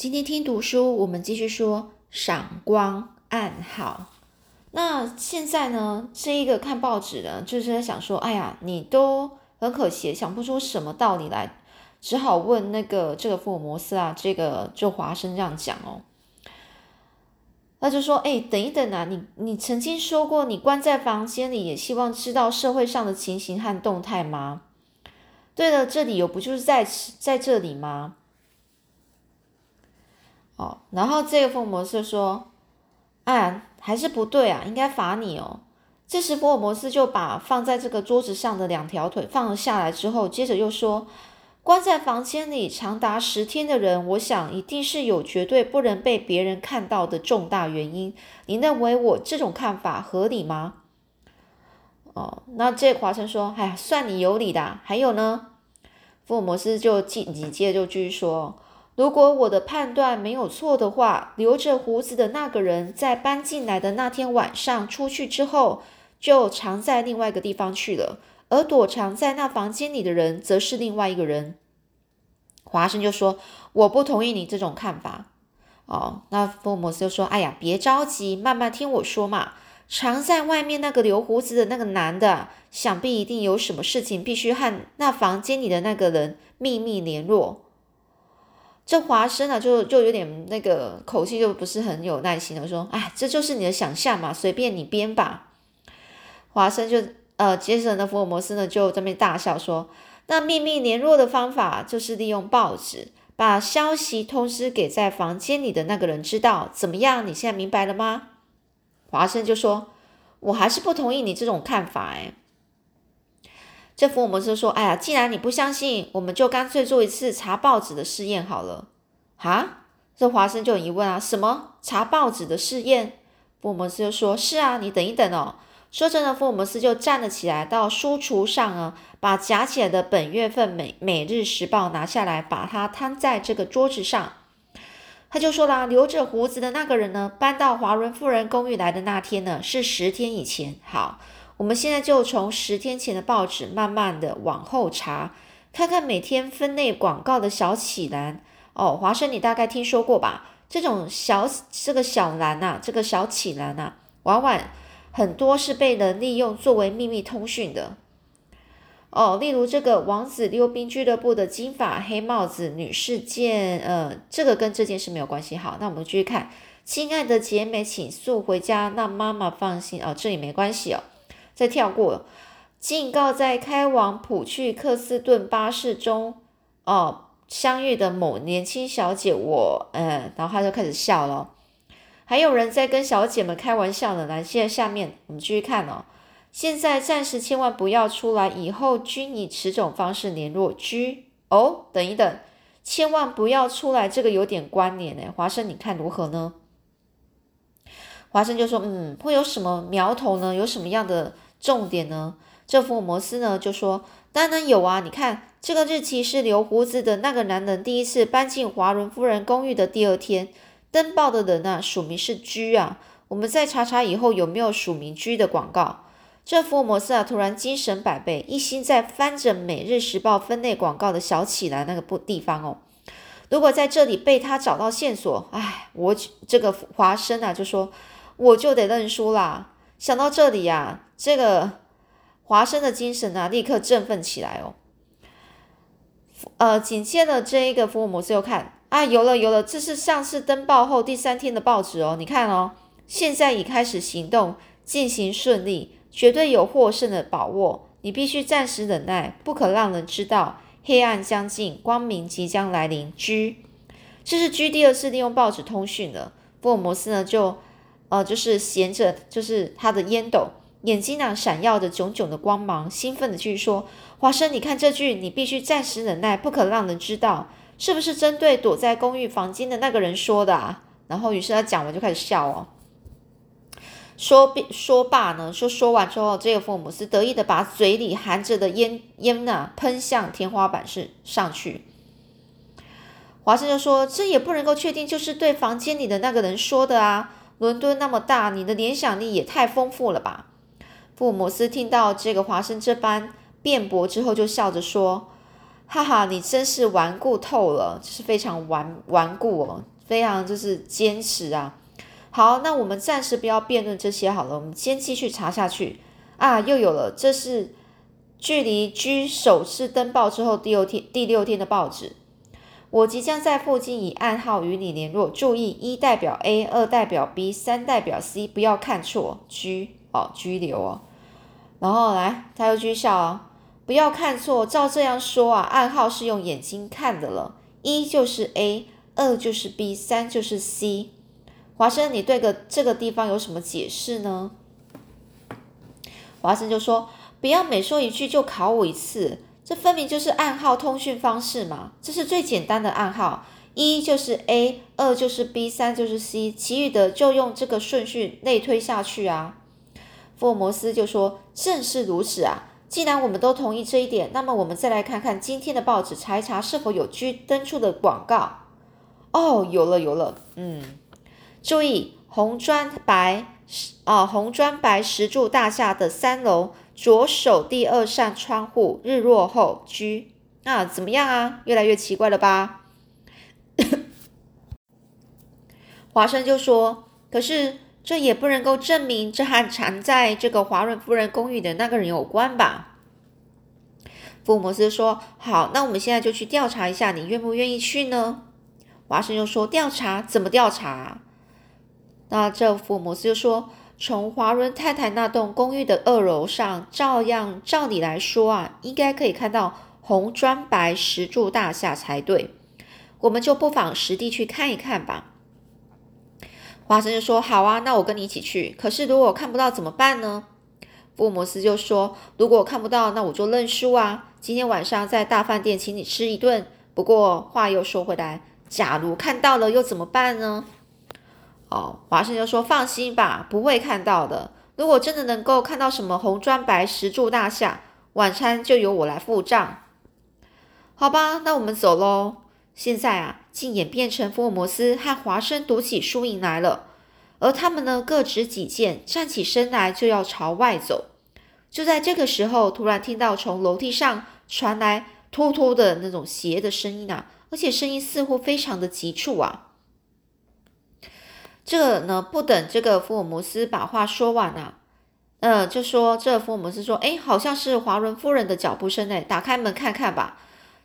今天听读书，我们继续说赏光暗号。那现在呢，这一个看报纸的，就是在想说，哎呀，你都很可惜，想不出什么道理来，只好问那个这个福尔摩斯啊，这个就华生这样讲哦。他就说，哎，等一等啊，你你曾经说过，你关在房间里，也希望知道社会上的情形和动态吗？对了，这理由不就是在在这里吗？哦，然后这个福尔摩斯说：“啊，还是不对啊，应该罚你哦。”这时福尔摩斯就把放在这个桌子上的两条腿放了下来，之后接着又说：“关在房间里长达十天的人，我想一定是有绝对不能被别人看到的重大原因。你认为我这种看法合理吗？”哦，那这华生说：“哎呀，算你有理的。”还有呢，福尔摩斯就紧紧接着就继续说。如果我的判断没有错的话，留着胡子的那个人在搬进来的那天晚上出去之后，就藏在另外一个地方去了。而躲藏在那房间里的人，则是另外一个人。华生就说：“我不同意你这种看法。”哦，那福尔摩斯就说：“哎呀，别着急，慢慢听我说嘛。藏在外面那个留胡子的那个男的，想必一定有什么事情，必须和那房间里的那个人秘密联络。”这华生啊，就就有点那个口气，就不是很有耐心的说：“哎，这就是你的想象嘛，随便你编吧。”华生就呃，接着呢，福尔摩斯呢就这边大笑说：“那秘密联络的方法就是利用报纸，把消息通知给在房间里的那个人知道。怎么样？你现在明白了吗？”华生就说：“我还是不同意你这种看法。”哎。这福尔摩斯说：“哎呀，既然你不相信，我们就干脆做一次查报纸的试验好了。”哈，这华生就疑问啊：“什么查报纸的试验？”福尔摩斯就说：“是啊，你等一等哦。”说着呢，福尔摩斯就站了起来，到书橱上啊，把夹起来的本月份《每每日时报》拿下来，把它摊在这个桌子上。他就说啦：“留着胡子的那个人呢，搬到华伦夫人公寓来的那天呢，是十天以前。”好。我们现在就从十天前的报纸慢慢的往后查，看看每天分类广告的小启栏哦。华生，你大概听说过吧？这种小这个小栏呐，这个小启栏呐，往往很多是被人利用作为秘密通讯的哦。例如这个王子溜冰俱乐部的金发黑帽子女士件，呃，这个跟这件事没有关系。好，那我们继续看，亲爱的姐妹，请速回家，让妈妈放心哦。这里没关系哦。再跳过，警告在开往普去克斯顿巴士中哦相遇的某年轻小姐，我嗯，然后他就开始笑了。还有人在跟小姐们开玩笑呢。来，现在下面我们继续看哦。现在暂时千万不要出来，以后均以此种方式联络。居哦，等一等，千万不要出来，这个有点关联呢。华生，你看如何呢？华生就说：“嗯，会有什么苗头呢？有什么样的？”重点呢？这福尔摩斯呢就说：“当然有啊！你看这个日期是留胡子的那个男人第一次搬进华伦夫人公寓的第二天。登报的人啊，署名是居啊。我们再查查以后有没有署名居的广告。”这福尔摩斯啊，突然精神百倍，一心在翻着《每日时报》分类广告的小起来那个不地方哦。如果在这里被他找到线索，哎，我这个华生啊，就说我就得认输啦。想到这里呀。这个华生的精神啊，立刻振奋起来哦。呃，紧接着这一个福尔摩斯又看啊，有了有了，这是上次登报后第三天的报纸哦。你看哦，现在已开始行动，进行顺利，绝对有获胜的把握。你必须暂时忍耐，不可让人知道黑暗将近，光明即将来临。居，这是居第二次利用报纸通讯了。福尔摩斯呢，就呃，就是衔着就是他的烟斗。眼睛呢闪耀着炯炯的光芒，兴奋的继续说：“华生，你看这句，你必须暂时忍耐，不可让人知道，是不是针对躲在公寓房间的那个人说的？”啊？然后，于是他讲完就开始笑哦。说说罢呢，说说完之后，这个福尔摩斯得意的把嘴里含着的烟烟呐喷向天花板是上去。华生就说：“这也不能够确定，就是对房间里的那个人说的啊。伦敦那么大，你的联想力也太丰富了吧？”福尔摩斯听到这个华生这般辩驳之后，就笑着说：“哈哈，你真是顽固透了，就是非常顽顽固哦，非常就是坚持啊。好，那我们暂时不要辩论这些好了，我们先继续查下去啊。又有了，这是距离居首次登报之后第六天第六天的报纸。我即将在附近以暗号与你联络，注意一代表 A，二代表 B，三代表 C，不要看错。居哦，拘留哦。然后来，他又居笑哦，不要看错。照这样说啊，暗号是用眼睛看的了，一就是 A，二就是 B，三就是 C。华生，你对个这个地方有什么解释呢？华生就说：“不要每说一句就考我一次，这分明就是暗号通讯方式嘛。这是最简单的暗号，一就是 A，二就是 B，三就是 C，其余的就用这个顺序内推下去啊。”福尔摩斯就说：“正是如此啊！既然我们都同意这一点，那么我们再来看看今天的报纸，查一查是否有居登出的广告。哦，有了，有了，嗯。”注意，红砖白石啊，红砖白石柱大厦的三楼左手第二扇窗户，日落后居那，怎么样啊？越来越奇怪了吧？华生就说：“可是这也不能够证明这和藏在这个华润夫人公寓的那个人有关吧？”福尔摩斯说：“好，那我们现在就去调查一下，你愿不愿意去呢？”华生又说：“调查？怎么调查？”那这福尔摩斯就说：“从华伦太太那栋公寓的二楼上，照样照理来说啊，应该可以看到红砖白石柱大厦才对。我们就不妨实地去看一看吧。”华生就说：“好啊，那我跟你一起去。可是如果我看不到怎么办呢？”福尔摩斯就说：“如果我看不到，那我就认输啊。今天晚上在大饭店请你吃一顿。不过话又说回来，假如看到了又怎么办呢？”哦，华生就说：“放心吧，不会看到的。如果真的能够看到什么红砖白石柱大厦，晚餐就由我来付账。好吧，那我们走喽。现在啊，竟演变成福尔摩斯和华生赌起输赢来了。而他们呢，各执己见，站起身来就要朝外走。就在这个时候，突然听到从楼梯上传来突突的那种鞋的声音啊，而且声音似乎非常的急促啊。”这个呢，不等这个福尔摩斯把话说完啊，呃，就说这福尔摩斯说，哎，好像是华伦夫人的脚步声呢，打开门看看吧。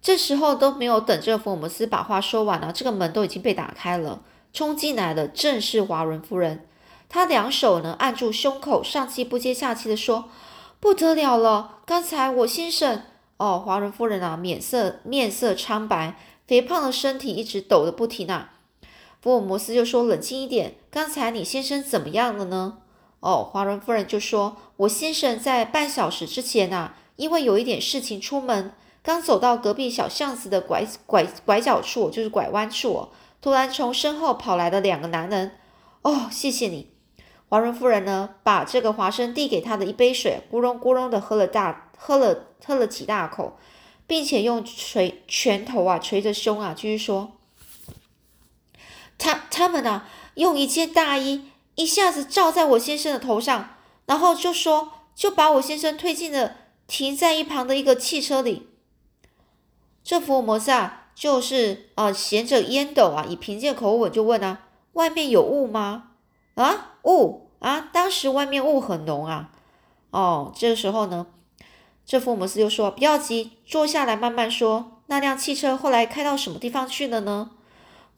这时候都没有等这个福尔摩斯把话说完啊，这个门都已经被打开了，冲进来的正是华伦夫人。她两手呢按住胸口，上气不接下气的说：“不得了了，刚才我先生……哦，华伦夫人啊，面色面色苍白，肥胖的身体一直抖得不停啊。”福尔摩斯就说：“冷静一点，刚才你先生怎么样了呢？”哦，华伦夫人就说：“我先生在半小时之前呐，因为有一点事情出门，刚走到隔壁小巷子的拐拐拐角处，就是拐弯处，突然从身后跑来了两个男人。哦，谢谢你。”华伦夫人呢，把这个华生递给他的一杯水，咕隆咕隆的喝了大喝了喝了几大口，并且用捶拳头啊捶着胸啊，继续说。他他们呢，用一件大衣一下子罩在我先生的头上，然后就说就把我先生推进了停在一旁的一个汽车里。这福尔摩斯啊，就是啊，衔着烟斗啊，以平静口吻就问啊：“外面有雾吗？”啊，雾啊！当时外面雾很浓啊。哦，这个时候呢，这福尔摩斯就说：“不要急，坐下来慢慢说。那辆汽车后来开到什么地方去了呢？”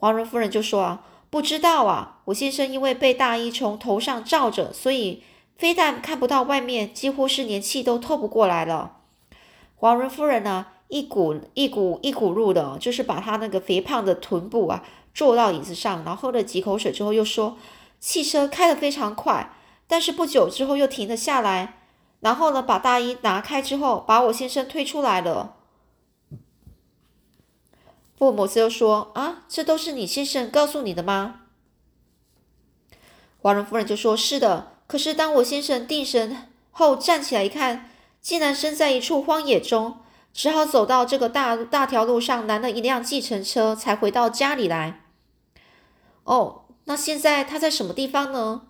黄仁夫人就说：“啊，不知道啊，我先生因为被大衣从头上罩着，所以非但看不到外面，几乎是连气都透不过来了。”黄仁夫人呢，一股一股一股入的，就是把她那个肥胖的臀部啊坐到椅子上，然后喝了几口水之后，又说：“汽车开得非常快，但是不久之后又停了下来，然后呢，把大衣拿开之后，把我先生推出来了。”福尔摩斯又说：“啊，这都是你先生告诉你的吗？”华伦夫人就说：“是的。可是当我先生定神后站起来一看，竟然身在一处荒野中，只好走到这个大大条路上拦了一辆计程车，才回到家里来。”哦，那现在他在什么地方呢？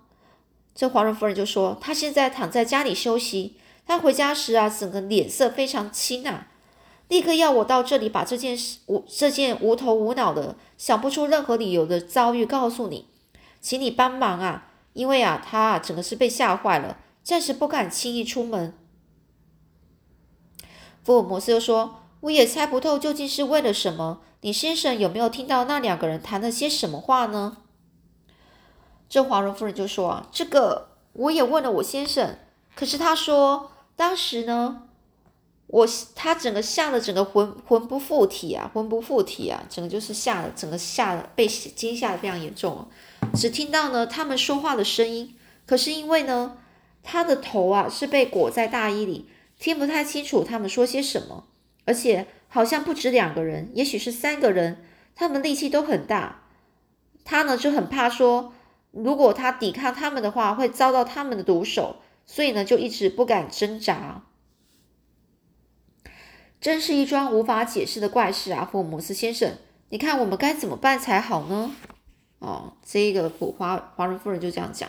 这华伦夫人就说：“他现在躺在家里休息。他回家时啊，整个脸色非常青啊。”立刻要我到这里把这件事无这件无头无脑的、想不出任何理由的遭遇告诉你，请你帮忙啊！因为啊，他啊整个是被吓坏了，暂时不敢轻易出门。福尔摩斯又说：“我也猜不透究竟是为了什么。你先生有没有听到那两个人谈了些什么话呢？”这华伦夫人就说：“啊，这个我也问了我先生，可是他说当时呢。”我他整个吓得整个魂魂不附体啊，魂不附体啊，整个就是吓得整个吓得被惊吓的非常严重只听到呢他们说话的声音，可是因为呢他的头啊是被裹在大衣里，听不太清楚他们说些什么，而且好像不止两个人，也许是三个人，他们力气都很大，他呢就很怕说如果他抵抗他们的话会遭到他们的毒手，所以呢就一直不敢挣扎。真是一桩无法解释的怪事啊，福尔摩斯先生，你看我们该怎么办才好呢？哦，这个普华华人夫人就这样讲。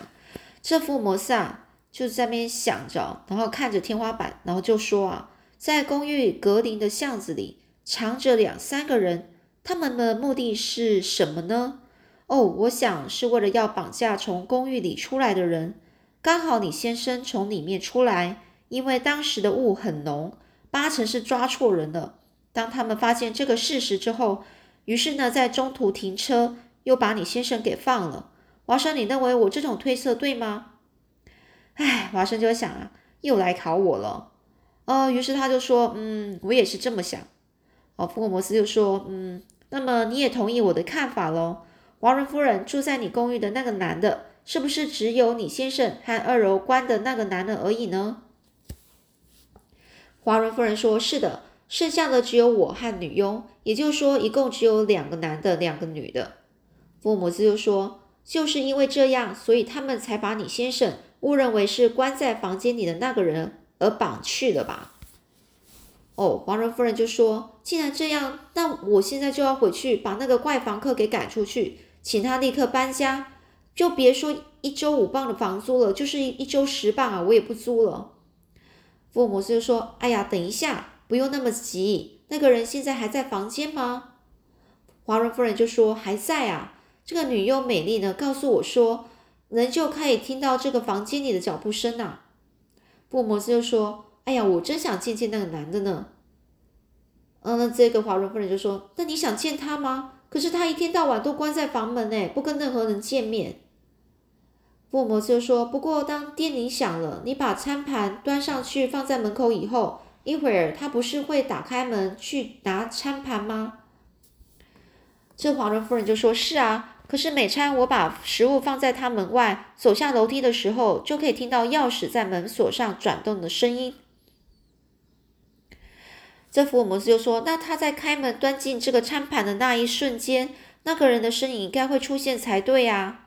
这福尔摩斯啊，就在那边想着，然后看着天花板，然后就说啊，在公寓格林的巷子里藏着两三个人，他们的目的是什么呢？哦，我想是为了要绑架从公寓里出来的人。刚好你先生从里面出来，因为当时的雾很浓。八成是抓错人了。当他们发现这个事实之后，于是呢，在中途停车，又把你先生给放了。华生，你认为我这种推测对吗？哎，华生就想啊，又来考我了。呃，于是他就说，嗯，我也是这么想。哦，福尔摩斯就说，嗯，那么你也同意我的看法喽？华伦夫人住在你公寓的那个男的，是不是只有你先生和二楼关的那个男人而已呢？华伦夫人说：“是的，剩下的只有我和女佣，也就是说，一共只有两个男的，两个女的。”福尔摩斯又说：“就是因为这样，所以他们才把你先生误认为是关在房间里的那个人而绑去了吧？”哦，华伦夫人就说：“既然这样，那我现在就要回去把那个怪房客给赶出去，请他立刻搬家，就别说一周五磅的房租了，就是一周十磅啊，我也不租了。”福尔摩斯就说：“哎呀，等一下，不用那么急。那个人现在还在房间吗？”华伦夫人就说：“还在啊。”这个女佣美丽呢，告诉我说：“人就可以听到这个房间里的脚步声呐。”福尔摩斯就说：“哎呀，我真想见见那个男的呢。”嗯，那这个华伦夫人就说：“那你想见他吗？可是他一天到晚都关在房门内，不跟任何人见面。”福尔摩斯就说：“不过，当电铃响了，你把餐盘端上去放在门口以后，一会儿他不是会打开门去拿餐盘吗？”这华伦夫人就说：“是啊，可是每餐我把食物放在他门外，走下楼梯的时候，就可以听到钥匙在门锁上转动的声音。”这福尔摩斯就说：“那他在开门端进这个餐盘的那一瞬间，那个人的身影应该会出现才对呀。”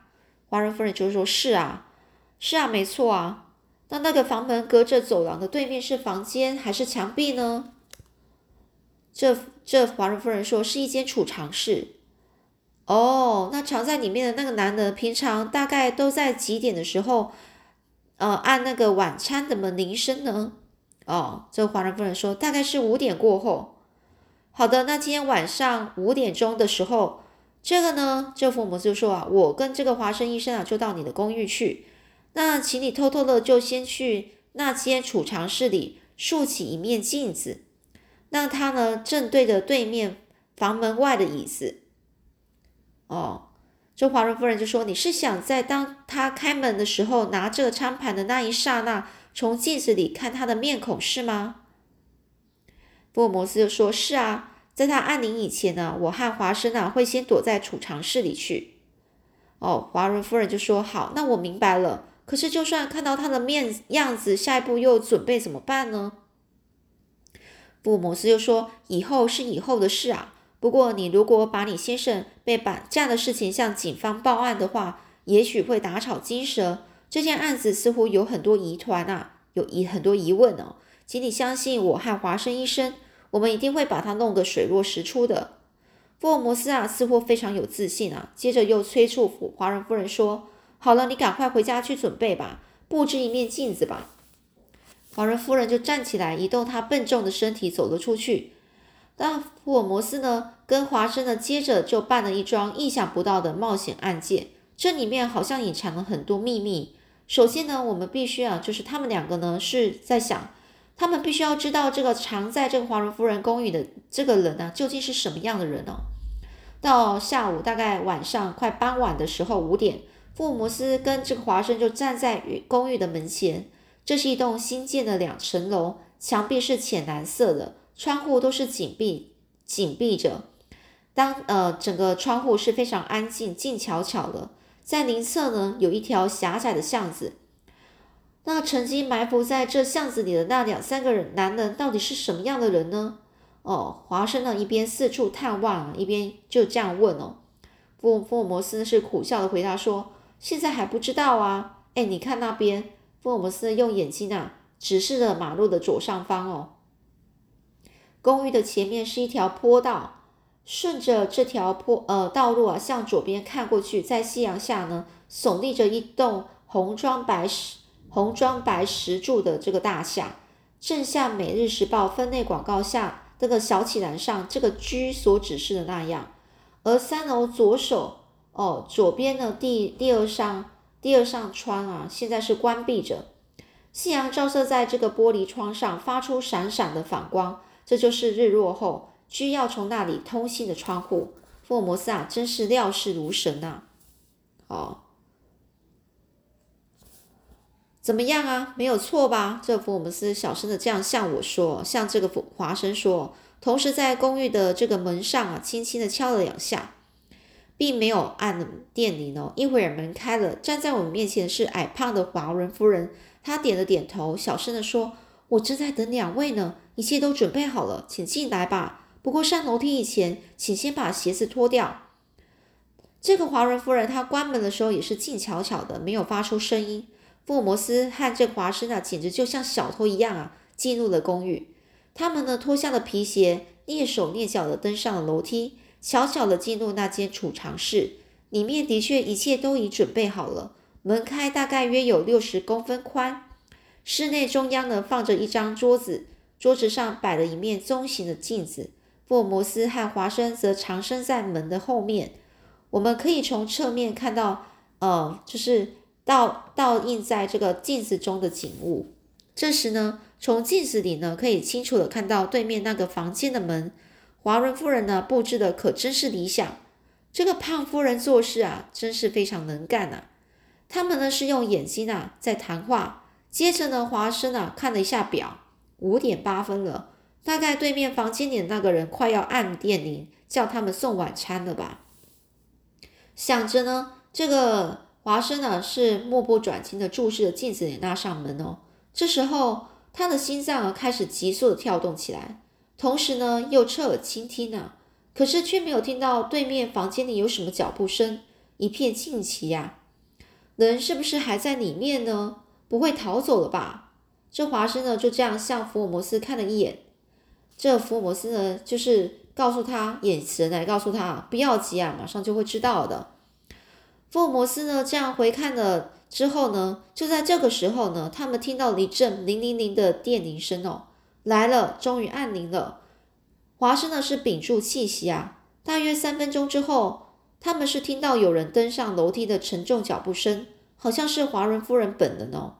华人夫人就说：“是啊，是啊，没错啊。那那个房门隔着走廊的对面是房间还是墙壁呢？”这这华人夫人说：“是一间储藏室。”哦，那藏在里面的那个男的，平常大概都在几点的时候，呃，按那个晚餐的门铃声呢？哦，这华人夫人说：“大概是五点过后。”好的，那今天晚上五点钟的时候。这个呢，这福尔摩斯就说啊，我跟这个华生医生啊，就到你的公寓去。那请你偷偷的就先去那间储藏室里竖起一面镜子，那他呢正对着对面房门外的椅子。哦，这华伦夫人就说，你是想在当他开门的时候拿这个餐盘的那一刹那，从镜子里看他的面孔是吗？福尔摩斯就说，是啊。在他按铃以前呢，我和华生啊会先躲在储藏室里去。哦，华伦夫人就说：“好，那我明白了。可是，就算看到他的面样子，下一步又准备怎么办呢？”福尔摩斯又说：“以后是以后的事啊。不过，你如果把你先生被绑架的事情向警方报案的话，也许会打草惊蛇。这件案子似乎有很多疑团啊，有疑很多疑问哦，请你相信我和华生医生。”我们一定会把它弄个水落石出的。福尔摩斯啊，似乎非常有自信啊。接着又催促华人夫人说：“好了，你赶快回家去准备吧，布置一面镜子吧。”华人夫人就站起来，移动她笨重的身体，走了出去。但福尔摩斯呢，跟华生呢，接着就办了一桩意想不到的冒险案件，这里面好像隐藏了很多秘密。首先呢，我们必须啊，就是他们两个呢是在想，他们必须要知道这个藏在这个华伦夫人公寓的这个人呢，究竟是什么样的人呢？到下午大概晚上快傍晚的时候五点，福尔摩斯跟这个华生就站在公寓的门前。这是一栋新建的两层楼，墙壁是浅蓝色的，窗户都是紧闭紧闭着。当呃整个窗户是非常安静静悄悄的。在邻侧呢，有一条狭窄的巷子。那曾经埋伏在这巷子里的那两三个人，男人到底是什么样的人呢？哦，华生呢一边四处探望，一边就这样问哦。福福尔摩斯是苦笑的回答说：“现在还不知道啊。”哎，你看那边，福尔摩斯用眼睛啊指示着马路的左上方哦。公寓的前面是一条坡道。顺着这条坡呃道路啊，向左边看过去，在夕阳下呢，耸立着一栋红砖白石红砖白石柱的这个大厦，正像《每日时报》分类广告下这个小起栏上这个居所指示的那样。而三楼左手哦，左边的第第二扇第二扇窗啊，现在是关闭着，夕阳照射在这个玻璃窗上，发出闪闪的反光，这就是日落后。需要从那里通信的窗户，福尔摩斯啊，真是料事如神呐！哦，怎么样啊？没有错吧？这福尔摩斯小声的这样向我说，向这个华生说，同时在公寓的这个门上啊，轻轻的敲了两下，并没有按电铃哦。一会儿门开了，站在我们面前是矮胖的华伦夫人，她点了点头，小声的说：“我正在等两位呢，一切都准备好了，请进来吧。”不过上楼梯以前，请先把鞋子脱掉。这个华伦夫人她关门的时候也是静悄悄的，没有发出声音。福尔摩斯和这华生啊，简直就像小偷一样啊，进入了公寓。他们呢脱下了皮鞋，蹑手蹑脚的登上了楼梯，悄悄的进入那间储藏室。里面的确一切都已准备好了。门开大概约有六十公分宽。室内中央呢放着一张桌子，桌子上摆了一面中型的镜子。福尔摩斯和华生则藏身在门的后面，我们可以从侧面看到，呃，就是倒倒映在这个镜子中的景物。这时呢，从镜子里呢，可以清楚的看到对面那个房间的门。华伦夫人呢，布置的可真是理想。这个胖夫人做事啊，真是非常能干呐。他们呢是用眼睛啊在谈话。接着呢，华生啊看了一下表，五点八分了。大概对面房间里的那个人快要按电铃叫他们送晚餐了吧？想着呢，这个华生呢是目不转睛的注视着镜子里那扇门哦。这时候他的心脏啊开始急速的跳动起来，同时呢又侧耳倾听啊，可是却没有听到对面房间里有什么脚步声，一片静寂呀。人是不是还在里面呢？不会逃走了吧？这华生呢就这样向福尔摩斯看了一眼。这福尔摩斯呢，就是告诉他眼神来告诉他不要急啊，马上就会知道的。福尔摩斯呢，这样回看了之后呢，就在这个时候呢，他们听到了一阵铃铃铃的电铃声哦，来了，终于按铃了。华生呢是屏住气息啊，大约三分钟之后，他们是听到有人登上楼梯的沉重脚步声，好像是华伦夫人本人哦。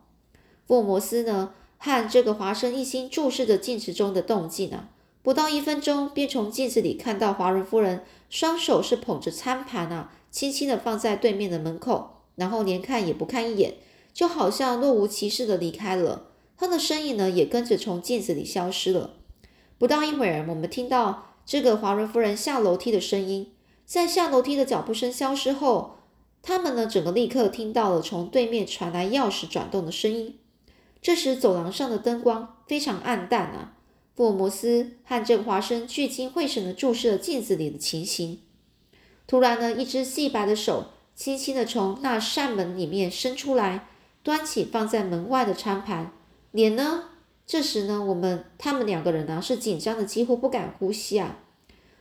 福尔摩斯呢？和这个华生一心注视着镜子中的动静啊，不到一分钟，便从镜子里看到华伦夫人双手是捧着餐盘啊，轻轻的放在对面的门口，然后连看也不看一眼，就好像若无其事的离开了。她的身影呢，也跟着从镜子里消失了。不到一会儿，我们听到这个华伦夫人下楼梯的声音，在下楼梯的脚步声消失后，他们呢，整个立刻听到了从对面传来钥匙转动的声音。这时，走廊上的灯光非常暗淡啊。福尔摩斯和这个华生聚精会神地注视着镜子里的情形。突然呢，一只细白的手轻轻地从那扇门里面伸出来，端起放在门外的餐盘。脸呢？这时呢，我们他们两个人呢是紧张的几乎不敢呼吸啊！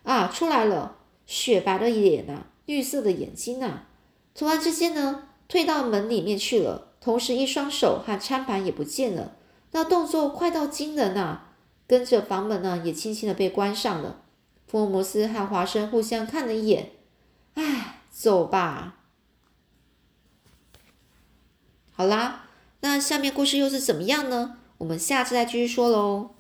啊，出来了，雪白的脸啊，绿色的眼睛啊，突然之间呢，退到门里面去了。同时，一双手和餐盘也不见了，那动作快到惊人啊！跟着房门呢，也轻轻的被关上了。福尔摩斯和华生互相看了一眼，唉，走吧。好啦，那下面故事又是怎么样呢？我们下次再继续说喽。